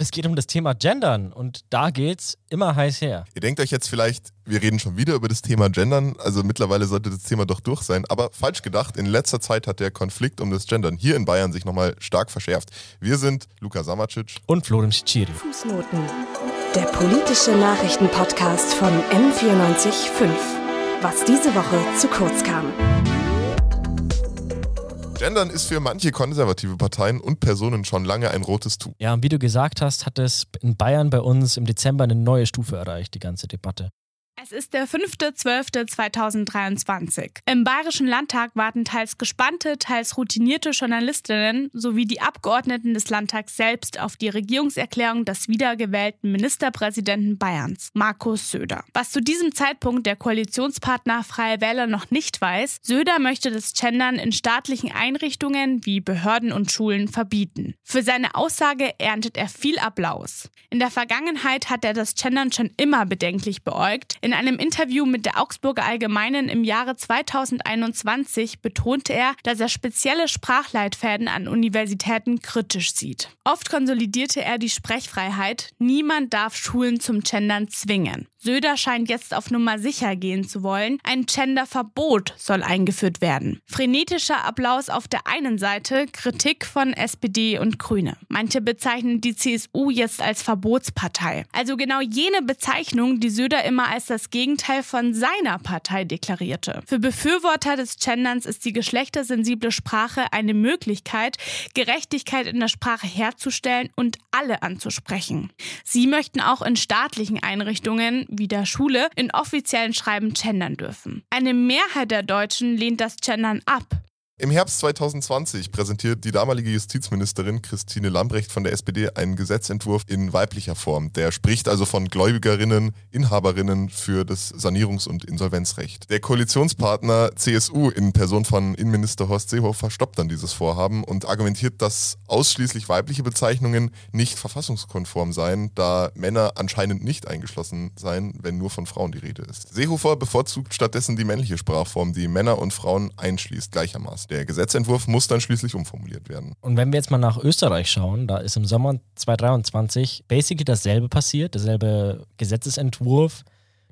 Es geht um das Thema Gendern und da geht's immer heiß her. Ihr denkt euch jetzt vielleicht, wir reden schon wieder über das Thema Gendern, also mittlerweile sollte das Thema doch durch sein, aber falsch gedacht, in letzter Zeit hat der Konflikt um das Gendern hier in Bayern sich nochmal stark verschärft. Wir sind Luka Samacic und Florim Ciciri. Fußnoten. Der politische Nachrichtenpodcast von M945. Was diese Woche zu kurz kam. Gendern ist für manche konservative Parteien und Personen schon lange ein rotes Tuch. Ja, und wie du gesagt hast, hat es in Bayern bei uns im Dezember eine neue Stufe erreicht, die ganze Debatte. Es ist der 5.12.2023. Im Bayerischen Landtag warten teils gespannte, teils routinierte Journalistinnen sowie die Abgeordneten des Landtags selbst auf die Regierungserklärung des wiedergewählten Ministerpräsidenten Bayerns, Markus Söder. Was zu diesem Zeitpunkt der Koalitionspartner Freie Wähler noch nicht weiß, Söder möchte das Gendern in staatlichen Einrichtungen wie Behörden und Schulen verbieten. Für seine Aussage erntet er viel Applaus. In der Vergangenheit hat er das Gendern schon immer bedenklich beäugt. In einem Interview mit der Augsburger Allgemeinen im Jahre 2021 betonte er, dass er spezielle Sprachleitfäden an Universitäten kritisch sieht. Oft konsolidierte er die Sprechfreiheit, niemand darf Schulen zum Gendern zwingen. Söder scheint jetzt auf Nummer sicher gehen zu wollen. Ein Genderverbot soll eingeführt werden. Frenetischer Applaus auf der einen Seite, Kritik von SPD und Grüne. Manche bezeichnen die CSU jetzt als Verbotspartei. Also genau jene Bezeichnung, die Söder immer als das Gegenteil von seiner Partei deklarierte. Für Befürworter des Genderns ist die geschlechtersensible Sprache eine Möglichkeit, Gerechtigkeit in der Sprache herzustellen und alle anzusprechen. Sie möchten auch in staatlichen Einrichtungen wie der Schule in offiziellen Schreiben gendern dürfen. Eine Mehrheit der Deutschen lehnt das Gendern ab. Im Herbst 2020 präsentiert die damalige Justizministerin Christine Lambrecht von der SPD einen Gesetzentwurf in weiblicher Form. Der spricht also von Gläubigerinnen, Inhaberinnen für das Sanierungs- und Insolvenzrecht. Der Koalitionspartner CSU in Person von Innenminister Horst Seehofer stoppt dann dieses Vorhaben und argumentiert, dass ausschließlich weibliche Bezeichnungen nicht verfassungskonform seien, da Männer anscheinend nicht eingeschlossen seien, wenn nur von Frauen die Rede ist. Seehofer bevorzugt stattdessen die männliche Sprachform, die Männer und Frauen einschließt gleichermaßen. Der Gesetzentwurf muss dann schließlich umformuliert werden. Und wenn wir jetzt mal nach Österreich schauen, da ist im Sommer 2023 basically dasselbe passiert, derselbe Gesetzesentwurf,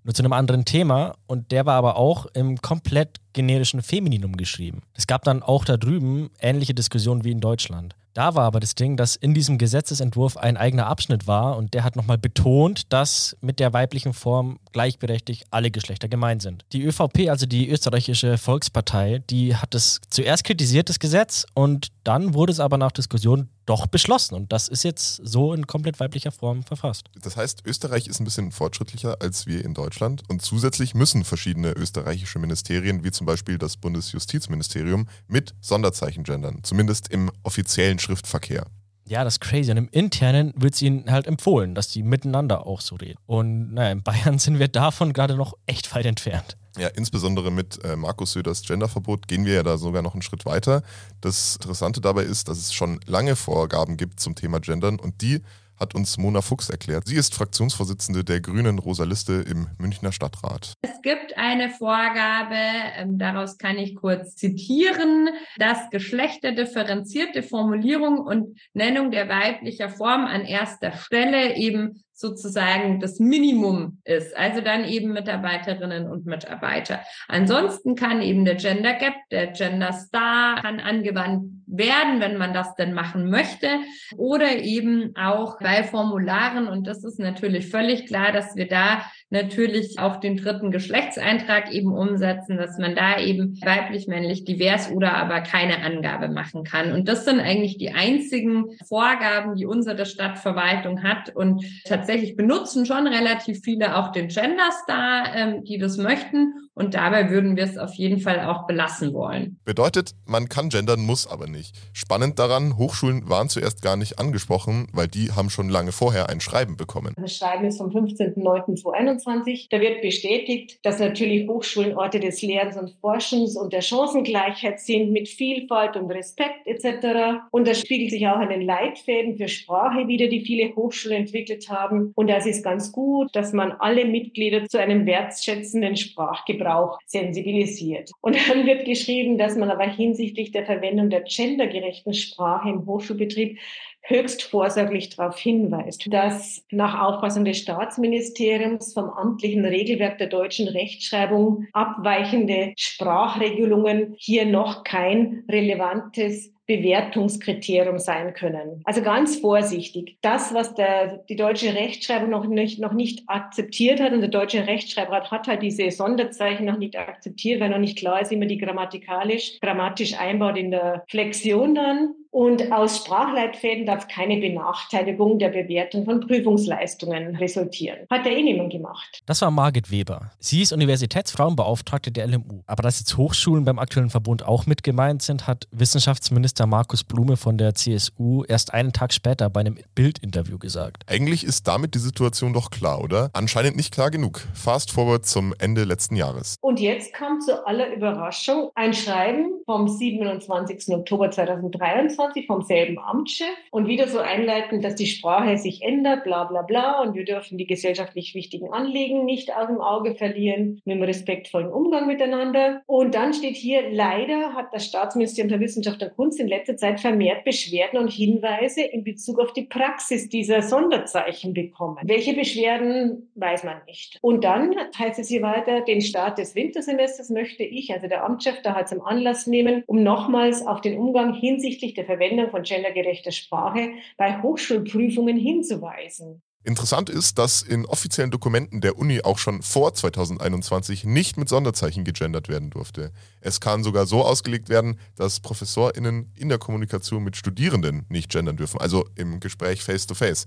nur zu einem anderen Thema. Und der war aber auch im komplett generischen Femininum geschrieben. Es gab dann auch da drüben ähnliche Diskussionen wie in Deutschland. Da war aber das Ding, dass in diesem Gesetzesentwurf ein eigener Abschnitt war und der hat nochmal betont, dass mit der weiblichen Form gleichberechtigt alle Geschlechter gemeint sind. Die ÖVP, also die österreichische Volkspartei, die hat es zuerst kritisiert, das Gesetz, und dann wurde es aber nach Diskussion doch beschlossen. Und das ist jetzt so in komplett weiblicher Form verfasst. Das heißt, Österreich ist ein bisschen fortschrittlicher als wir in Deutschland. Und zusätzlich müssen verschiedene österreichische Ministerien, wie zum Beispiel das Bundesjustizministerium, mit Sonderzeichen gendern. Zumindest im offiziellen Schriftverkehr. Ja, das ist crazy. Und im Internen wird es ihnen halt empfohlen, dass die miteinander auch so reden. Und naja, in Bayern sind wir davon gerade noch echt weit entfernt. Ja, insbesondere mit äh, Markus Söders Genderverbot gehen wir ja da sogar noch einen Schritt weiter. Das Interessante dabei ist, dass es schon lange Vorgaben gibt zum Thema Gendern und die hat uns Mona Fuchs erklärt. Sie ist Fraktionsvorsitzende der Grünen Rosa Liste im Münchner Stadtrat. Es gibt eine Vorgabe, ähm, daraus kann ich kurz zitieren, dass geschlechterdifferenzierte Formulierung und Nennung der weiblicher Form an erster Stelle eben sozusagen das Minimum ist. Also dann eben Mitarbeiterinnen und Mitarbeiter. Ansonsten kann eben der Gender Gap, der Gender Star kann angewandt werden, wenn man das denn machen möchte. Oder eben auch bei Formularen. Und das ist natürlich völlig klar, dass wir da natürlich auch den dritten Geschlechtseintrag eben umsetzen, dass man da eben weiblich, männlich, divers oder aber keine Angabe machen kann. Und das sind eigentlich die einzigen Vorgaben, die unsere Stadtverwaltung hat. Und tatsächlich benutzen schon relativ viele auch den Gender Star, ähm, die das möchten. Und dabei würden wir es auf jeden Fall auch belassen wollen. Bedeutet, man kann gendern, muss aber nicht. Spannend daran, Hochschulen waren zuerst gar nicht angesprochen, weil die haben schon lange vorher ein Schreiben bekommen. Das Schreiben ist vom 15.09.2021. Da wird bestätigt, dass natürlich Hochschulen Orte des Lehrens und Forschens und der Chancengleichheit sind mit Vielfalt und Respekt etc. Und das spiegelt sich auch an den Leitfäden für Sprache wieder, die viele Hochschulen entwickelt haben. Und das ist ganz gut, dass man alle Mitglieder zu einem wertschätzenden Sprachgebrauch Gebrauch sensibilisiert. Und dann wird geschrieben, dass man aber hinsichtlich der Verwendung der gendergerechten Sprache im Hochschulbetrieb höchst vorsorglich darauf hinweist, dass nach Auffassung des Staatsministeriums vom amtlichen Regelwerk der deutschen Rechtschreibung abweichende Sprachregelungen hier noch kein relevantes Bewertungskriterium sein können. Also ganz vorsichtig. Das, was der, die deutsche Rechtschreibung noch nicht, noch nicht akzeptiert hat, und der deutsche Rechtschreibrat hat halt diese Sonderzeichen noch nicht akzeptiert, weil noch nicht klar ist, wie man die grammatikalisch, grammatisch einbaut in der Flexion dann. Und aus Sprachleitfäden darf keine Benachteiligung der Bewertung von Prüfungsleistungen resultieren. Hat ja eh niemand gemacht. Das war Margit Weber. Sie ist Universitätsfrauenbeauftragte der LMU. Aber dass jetzt Hochschulen beim aktuellen Verbund auch mit gemeint sind, hat Wissenschaftsminister Markus Blume von der CSU erst einen Tag später bei einem Bildinterview gesagt. Eigentlich ist damit die Situation doch klar, oder? Anscheinend nicht klar genug. Fast forward zum Ende letzten Jahres. Und jetzt kam zu aller Überraschung ein Schreiben vom 27. Oktober 2023 24 vom selben Amtschef und wieder so einleiten, dass die Sprache sich ändert, bla bla bla und wir dürfen die gesellschaftlich wichtigen Anliegen nicht aus dem Auge verlieren, mit einem respektvollen Umgang miteinander. Und dann steht hier, leider hat das Staatsministerium für Wissenschaft und Kunst in letzter Zeit vermehrt Beschwerden und Hinweise in Bezug auf die Praxis dieser Sonderzeichen bekommen. Welche Beschwerden, weiß man nicht. Und dann heißt es hier weiter, den Start des Wintersemesters möchte ich, also der Amtschef, da halt zum Anlass nehmen, um nochmals auf den Umgang hinsichtlich der Verwendung von gendergerechter Sprache bei Hochschulprüfungen hinzuweisen. Interessant ist, dass in offiziellen Dokumenten der Uni auch schon vor 2021 nicht mit Sonderzeichen gegendert werden durfte. Es kann sogar so ausgelegt werden, dass ProfessorInnen in der Kommunikation mit Studierenden nicht gendern dürfen, also im Gespräch face-to-face. face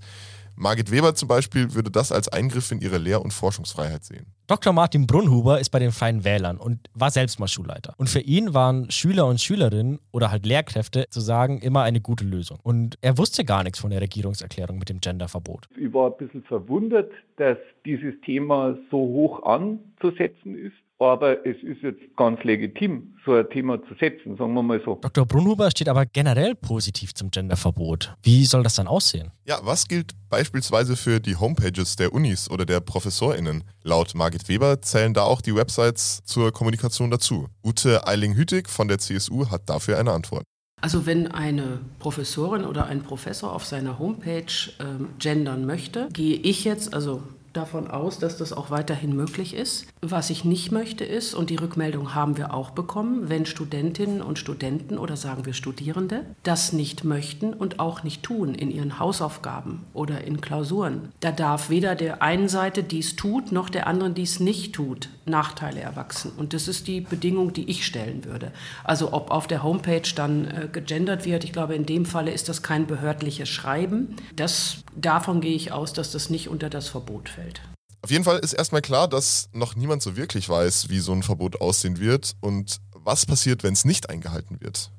Margit Weber zum Beispiel würde das als Eingriff in ihre Lehr- und Forschungsfreiheit sehen. Dr. Martin Brunhuber ist bei den Freien Wählern und war selbst mal Schulleiter. Und für ihn waren Schüler und Schülerinnen oder halt Lehrkräfte zu sagen immer eine gute Lösung. Und er wusste gar nichts von der Regierungserklärung mit dem Genderverbot. Ich war ein bisschen verwundert, dass dieses Thema so hoch anzusetzen ist. Aber es ist jetzt ganz legitim, so ein Thema zu setzen, sagen wir mal so. Dr. Brunhuber steht aber generell positiv zum Genderverbot. Wie soll das dann aussehen? Ja, was gilt beispielsweise für die Homepages der Unis oder der ProfessorInnen? Laut Margit Weber zählen da auch die Websites zur Kommunikation dazu. Ute Eiling-Hütig von der CSU hat dafür eine Antwort. Also wenn eine Professorin oder ein Professor auf seiner Homepage ähm, gendern möchte, gehe ich jetzt, also davon aus, dass das auch weiterhin möglich ist. Was ich nicht möchte ist, und die Rückmeldung haben wir auch bekommen, wenn Studentinnen und Studenten oder sagen wir Studierende das nicht möchten und auch nicht tun in ihren Hausaufgaben oder in Klausuren. Da darf weder der einen Seite dies tut, noch der anderen dies nicht tut, Nachteile erwachsen. Und das ist die Bedingung, die ich stellen würde. Also ob auf der Homepage dann äh, gegendert wird, ich glaube, in dem Falle ist das kein behördliches Schreiben. Das, davon gehe ich aus, dass das nicht unter das Verbot fällt fällt. Auf jeden Fall ist erstmal klar, dass noch niemand so wirklich weiß, wie so ein Verbot aussehen wird und was passiert, wenn es nicht eingehalten wird.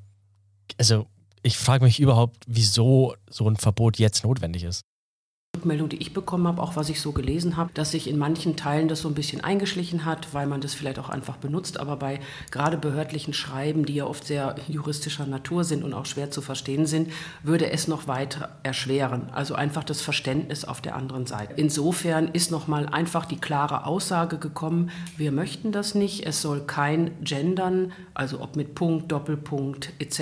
Also, ich frage mich überhaupt, wieso so ein Verbot jetzt notwendig ist. Rückmeldung, die ich bekommen habe, auch was ich so gelesen habe, dass sich in manchen Teilen das so ein bisschen eingeschlichen hat, weil man das vielleicht auch einfach benutzt. Aber bei gerade behördlichen Schreiben, die ja oft sehr juristischer Natur sind und auch schwer zu verstehen sind, würde es noch weiter erschweren. Also einfach das Verständnis auf der anderen Seite. Insofern ist nochmal einfach die klare Aussage gekommen, wir möchten das nicht. Es soll kein Gendern, also ob mit Punkt, Doppelpunkt etc.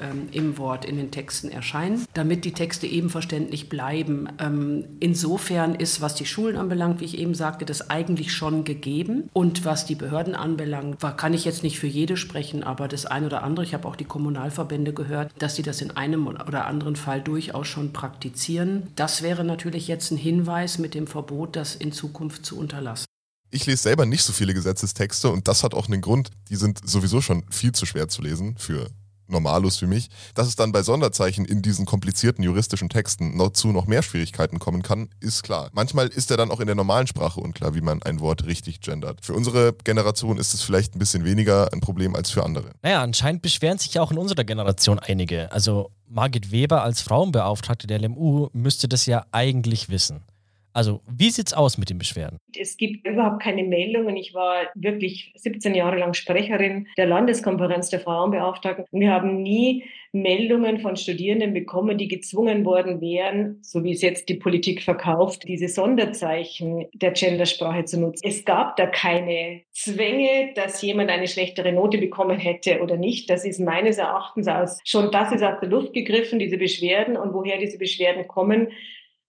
Ähm, im Wort in den Texten erscheinen, damit die Texte eben verständlich bleiben. Ähm, insofern ist, was die Schulen anbelangt, wie ich eben sagte, das eigentlich schon gegeben. Und was die Behörden anbelangt, kann ich jetzt nicht für jede sprechen, aber das eine oder andere, ich habe auch die Kommunalverbände gehört, dass sie das in einem oder anderen Fall durchaus schon praktizieren. Das wäre natürlich jetzt ein Hinweis mit dem Verbot, das in Zukunft zu unterlassen. Ich lese selber nicht so viele Gesetzestexte und das hat auch einen Grund. Die sind sowieso schon viel zu schwer zu lesen für Normalus wie mich, dass es dann bei Sonderzeichen in diesen komplizierten juristischen Texten noch zu noch mehr Schwierigkeiten kommen kann, ist klar. Manchmal ist er dann auch in der normalen Sprache unklar, wie man ein Wort richtig gendert. Für unsere Generation ist es vielleicht ein bisschen weniger ein Problem als für andere. Naja, anscheinend beschweren sich ja auch in unserer Generation einige. Also Margit Weber als Frauenbeauftragte der LMU müsste das ja eigentlich wissen. Also, wie sieht's aus mit den Beschwerden? Es gibt überhaupt keine Meldungen. Ich war wirklich 17 Jahre lang Sprecherin der Landeskonferenz der Frauenbeauftragten. Wir haben nie Meldungen von Studierenden bekommen, die gezwungen worden wären, so wie es jetzt die Politik verkauft, diese Sonderzeichen der Gendersprache zu nutzen. Es gab da keine Zwänge, dass jemand eine schlechtere Note bekommen hätte oder nicht. Das ist meines Erachtens aus, schon das ist aus der Luft gegriffen, diese Beschwerden und woher diese Beschwerden kommen.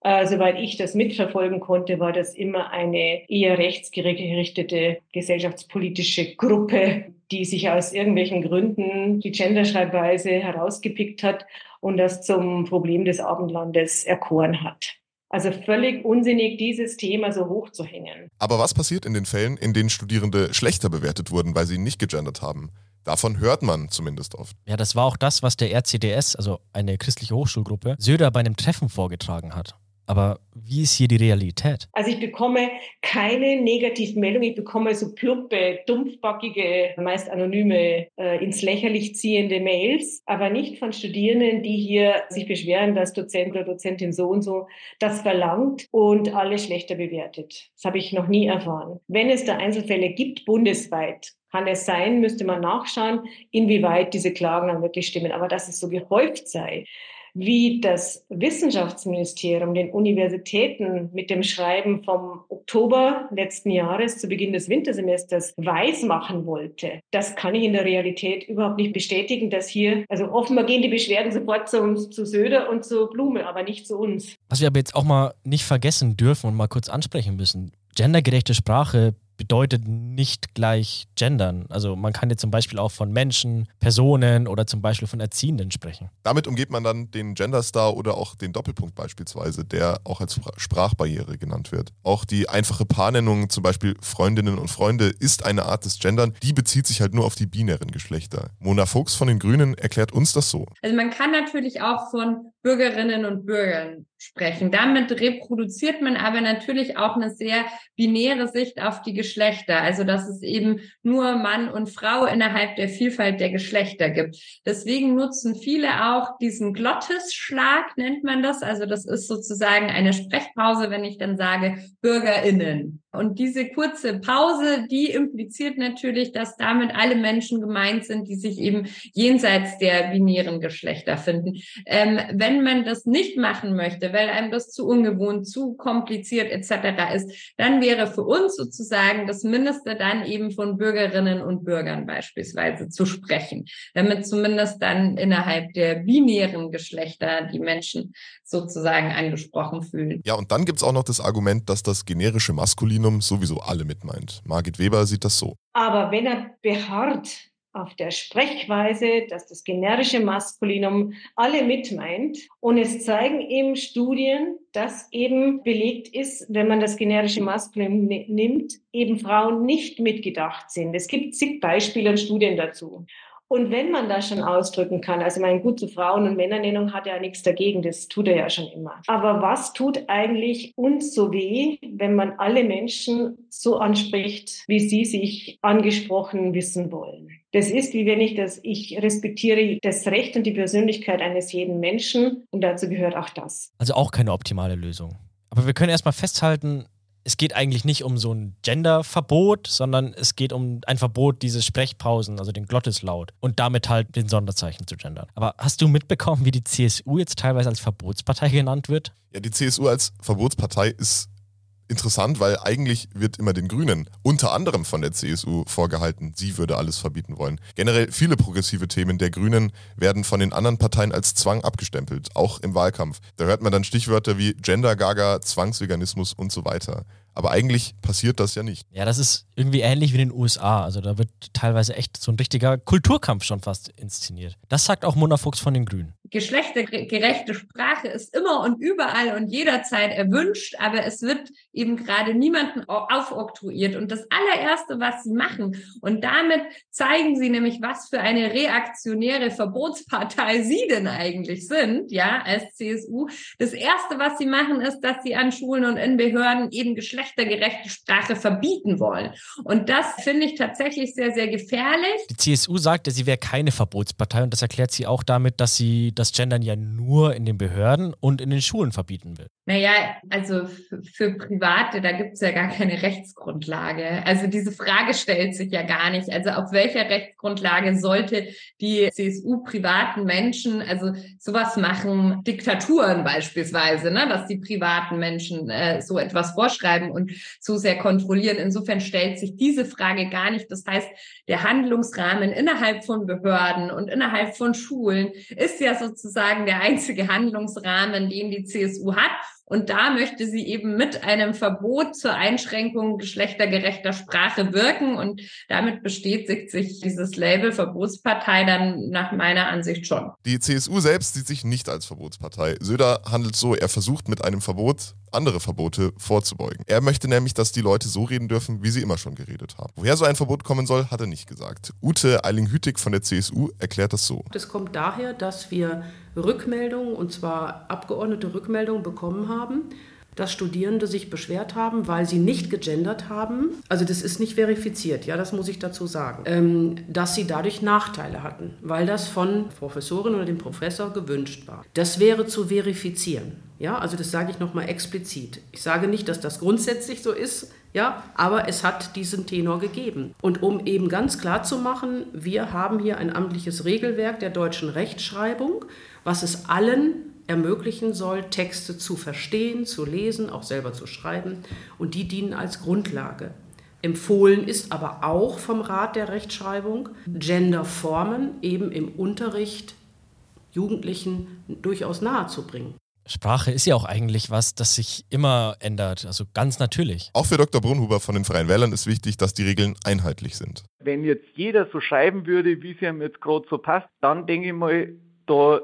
Äh, soweit ich das mitverfolgen konnte, war das immer eine eher rechtsgerichtete gesellschaftspolitische Gruppe, die sich aus irgendwelchen Gründen die Genderschreibweise herausgepickt hat und das zum Problem des Abendlandes erkoren hat. Also völlig unsinnig, dieses Thema so hoch zu hängen. Aber was passiert in den Fällen, in denen Studierende schlechter bewertet wurden, weil sie nicht gegendert haben? Davon hört man zumindest oft. Ja, das war auch das, was der RCDS, also eine christliche Hochschulgruppe, Söder bei einem Treffen vorgetragen hat. Aber wie ist hier die Realität? Also ich bekomme keine Negativmeldung, ich bekomme so plumpe, dumpfbackige, meist anonyme, äh, ins Lächerlich ziehende Mails, aber nicht von Studierenden, die hier sich beschweren, dass Dozent oder Dozentin so und so das verlangt und alle schlechter bewertet. Das habe ich noch nie erfahren. Wenn es da Einzelfälle gibt, bundesweit, kann es sein, müsste man nachschauen, inwieweit diese Klagen dann wirklich stimmen. Aber dass es so gehäuft sei, wie das Wissenschaftsministerium den Universitäten mit dem Schreiben vom Oktober letzten Jahres zu Beginn des Wintersemesters weismachen wollte. Das kann ich in der Realität überhaupt nicht bestätigen, dass hier, also offenbar gehen die Beschwerden sofort zu, zu Söder und zu Blume, aber nicht zu uns. Was wir aber jetzt auch mal nicht vergessen dürfen und mal kurz ansprechen müssen. Gendergerechte Sprache bedeutet nicht gleich gendern. Also man kann jetzt zum Beispiel auch von Menschen, Personen oder zum Beispiel von Erziehenden sprechen. Damit umgeht man dann den Genderstar oder auch den Doppelpunkt beispielsweise, der auch als Sprachbarriere genannt wird. Auch die einfache Paarnennung, zum Beispiel Freundinnen und Freunde, ist eine Art des Gendern, die bezieht sich halt nur auf die binären Geschlechter. Mona Fuchs von den Grünen erklärt uns das so. Also man kann natürlich auch von Bürgerinnen und Bürgern sprechen. Damit reproduziert man aber natürlich auch eine sehr binäre Sicht auf die Geschlechter. Also, dass es eben nur Mann und Frau innerhalb der Vielfalt der Geschlechter gibt. Deswegen nutzen viele auch diesen Glottisschlag, nennt man das. Also, das ist sozusagen eine Sprechpause, wenn ich dann sage BürgerInnen. Und diese kurze Pause, die impliziert natürlich, dass damit alle Menschen gemeint sind, die sich eben jenseits der binären Geschlechter finden. Ähm, wenn man das nicht machen möchte, weil einem das zu ungewohnt, zu kompliziert etc. ist, dann wäre für uns sozusagen das Mindeste dann eben von Bürgerinnen und Bürgern beispielsweise zu sprechen, damit zumindest dann innerhalb der binären Geschlechter die Menschen sozusagen angesprochen fühlen. Ja, und dann gibt's auch noch das Argument, dass das generische Maskulinum sowieso alle mitmeint. Margit Weber sieht das so. Aber wenn er beharrt auf der Sprechweise, dass das generische Maskulinum alle mitmeint. Und es zeigen eben Studien, dass eben belegt ist, wenn man das generische Maskulinum nimmt, eben Frauen nicht mitgedacht sind. Es gibt zig Beispiele und Studien dazu. Und wenn man das schon ausdrücken kann, also mein gut zu Frauen- und Männernennung hat ja nichts dagegen, das tut er ja schon immer. Aber was tut eigentlich uns so weh, wenn man alle Menschen so anspricht, wie sie sich angesprochen wissen wollen? Das ist, wie wenn ich das, ich respektiere das Recht und die Persönlichkeit eines jeden Menschen und dazu gehört auch das. Also auch keine optimale Lösung. Aber wir können erstmal festhalten, es geht eigentlich nicht um so ein Genderverbot, sondern es geht um ein Verbot dieses Sprechpausen, also den Glottislaut und damit halt den Sonderzeichen zu gendern. Aber hast du mitbekommen, wie die CSU jetzt teilweise als Verbotspartei genannt wird? Ja, die CSU als Verbotspartei ist interessant, weil eigentlich wird immer den Grünen, unter anderem von der CSU, vorgehalten, sie würde alles verbieten wollen. Generell viele progressive Themen der Grünen werden von den anderen Parteien als Zwang abgestempelt, auch im Wahlkampf. Da hört man dann Stichwörter wie Gender-Gaga, Zwangsveganismus und so weiter. Aber eigentlich passiert das ja nicht. Ja, das ist irgendwie ähnlich wie in den USA. Also da wird teilweise echt so ein richtiger Kulturkampf schon fast inszeniert. Das sagt auch Mona Fuchs von den Grünen. Geschlechtergerechte Sprache ist immer und überall und jederzeit erwünscht, aber es wird eben gerade niemanden aufoktroyiert. Und das allererste, was sie machen, und damit zeigen sie nämlich, was für eine reaktionäre Verbotspartei sie denn eigentlich sind, ja, als CSU. Das erste, was sie machen, ist, dass sie an Schulen und in Behörden eben geschlechtergerechte Sprache verbieten wollen. Und das finde ich tatsächlich sehr, sehr gefährlich. Die CSU sagte, sie wäre keine Verbotspartei und das erklärt sie auch damit, dass sie das Gendern ja nur in den Behörden und in den Schulen verbieten will. Naja, also für Private, da gibt es ja gar keine Rechtsgrundlage. Also diese Frage stellt sich ja gar nicht. Also auf welcher Rechtsgrundlage sollte die CSU privaten Menschen, also sowas machen, Diktaturen beispielsweise, ne, dass die privaten Menschen äh, so etwas vorschreiben und zu sehr kontrollieren. Insofern stellt sich diese Frage gar nicht. Das heißt, der Handlungsrahmen innerhalb von Behörden und innerhalb von Schulen ist ja sozusagen der einzige Handlungsrahmen, den die CSU hat. Und da möchte sie eben mit einem Verbot zur Einschränkung geschlechtergerechter Sprache wirken. Und damit bestätigt sich dieses Label Verbotspartei dann nach meiner Ansicht schon. Die CSU selbst sieht sich nicht als Verbotspartei. Söder handelt so, er versucht mit einem Verbot andere Verbote vorzubeugen. Er möchte nämlich, dass die Leute so reden dürfen, wie sie immer schon geredet haben. Woher so ein Verbot kommen soll, hat er nicht gesagt. Ute Eiling-Hütig von der CSU erklärt das so. Das kommt daher, dass wir Rückmeldungen, und zwar abgeordnete Rückmeldungen bekommen haben, dass Studierende sich beschwert haben, weil sie nicht gegendert haben. Also das ist nicht verifiziert, ja, das muss ich dazu sagen. Ähm, dass sie dadurch Nachteile hatten, weil das von Professorin oder dem Professor gewünscht war. Das wäre zu verifizieren. Ja, also das sage ich nochmal explizit. Ich sage nicht, dass das grundsätzlich so ist, ja, aber es hat diesen Tenor gegeben. Und um eben ganz klar zu machen, wir haben hier ein amtliches Regelwerk der deutschen Rechtschreibung, was es allen ermöglichen soll, Texte zu verstehen, zu lesen, auch selber zu schreiben. Und die dienen als Grundlage. Empfohlen ist aber auch vom Rat der Rechtschreibung, Genderformen eben im Unterricht Jugendlichen durchaus nahezubringen. Sprache ist ja auch eigentlich was, das sich immer ändert, also ganz natürlich. Auch für Dr. Brunhuber von den Freien Wählern ist wichtig, dass die Regeln einheitlich sind. Wenn jetzt jeder so schreiben würde, wie es ihm jetzt gerade so passt, dann denke ich mal, da,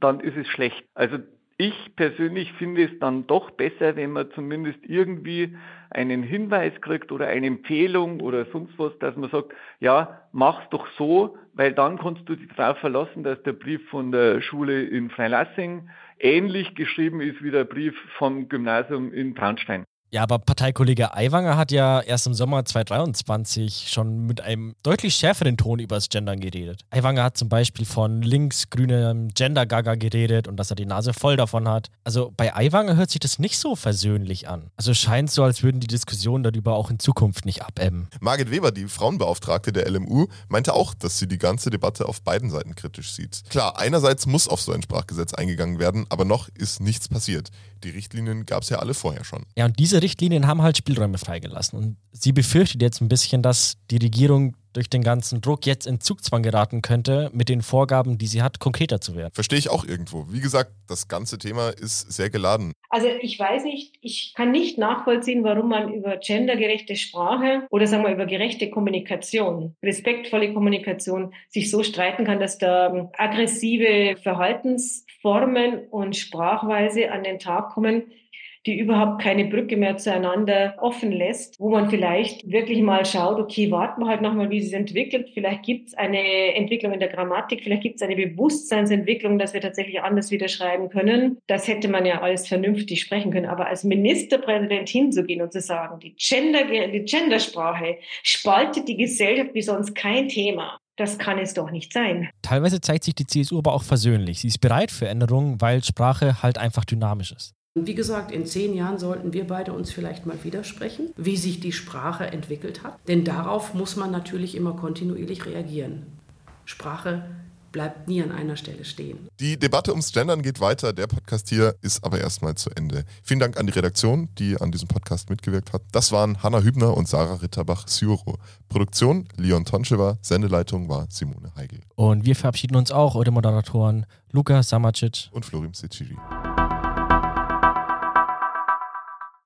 dann ist es schlecht. Also ich persönlich finde es dann doch besser, wenn man zumindest irgendwie einen Hinweis kriegt oder eine Empfehlung oder sonst was, dass man sagt, ja, mach's doch so, weil dann kannst du dich darauf verlassen, dass der Brief von der Schule in Freilassing ähnlich geschrieben ist wie der Brief vom Gymnasium in Traunstein. Ja, aber Parteikollege Aiwanger hat ja erst im Sommer 2023 schon mit einem deutlich schärferen Ton über das Gendern geredet. Aiwanger hat zum Beispiel von linksgrünem Gender-Gaga geredet und dass er die Nase voll davon hat. Also bei Aiwanger hört sich das nicht so versöhnlich an. Also scheint so, als würden die Diskussionen darüber auch in Zukunft nicht abebben. Margit Weber, die Frauenbeauftragte der LMU, meinte auch, dass sie die ganze Debatte auf beiden Seiten kritisch sieht. Klar, einerseits muss auf so ein Sprachgesetz eingegangen werden, aber noch ist nichts passiert. Die Richtlinien gab es ja alle vorher schon. Ja, und diese Richtlinien haben halt Spielräume freigelassen. Und sie befürchtet jetzt ein bisschen, dass die Regierung durch den ganzen Druck jetzt in Zugzwang geraten könnte, mit den Vorgaben, die sie hat, konkreter zu werden. Verstehe ich auch irgendwo. Wie gesagt, das ganze Thema ist sehr geladen. Also ich weiß nicht, ich kann nicht nachvollziehen, warum man über gendergerechte Sprache oder sagen wir über gerechte Kommunikation, respektvolle Kommunikation sich so streiten kann, dass da aggressive Verhaltensformen und Sprachweise an den Tag kommen, die überhaupt keine Brücke mehr zueinander offen lässt, wo man vielleicht wirklich mal schaut, okay, warten wir halt nochmal, wie es sich entwickelt. Vielleicht gibt es eine Entwicklung in der Grammatik, vielleicht gibt es eine Bewusstseinsentwicklung, dass wir tatsächlich anders wieder schreiben können. Das hätte man ja alles vernünftig sprechen können. Aber als Ministerpräsident hinzugehen und zu sagen, die, Gender, die Gendersprache spaltet die Gesellschaft wie sonst kein Thema. Das kann es doch nicht sein. Teilweise zeigt sich die CSU aber auch versöhnlich. Sie ist bereit für Änderungen, weil Sprache halt einfach dynamisch ist. Wie gesagt, in zehn Jahren sollten wir beide uns vielleicht mal widersprechen, wie sich die Sprache entwickelt hat. Denn darauf muss man natürlich immer kontinuierlich reagieren. Sprache bleibt nie an einer Stelle stehen. Die Debatte ums Gendern geht weiter. Der Podcast hier ist aber erstmal zu Ende. Vielen Dank an die Redaktion, die an diesem Podcast mitgewirkt hat. Das waren Hanna Hübner und Sarah Ritterbach-Syuro. Produktion Leon Tonschewa, Sendeleitung war Simone Heigl. Und wir verabschieden uns auch, eure Moderatoren Luca Samacic und Florim Siciri.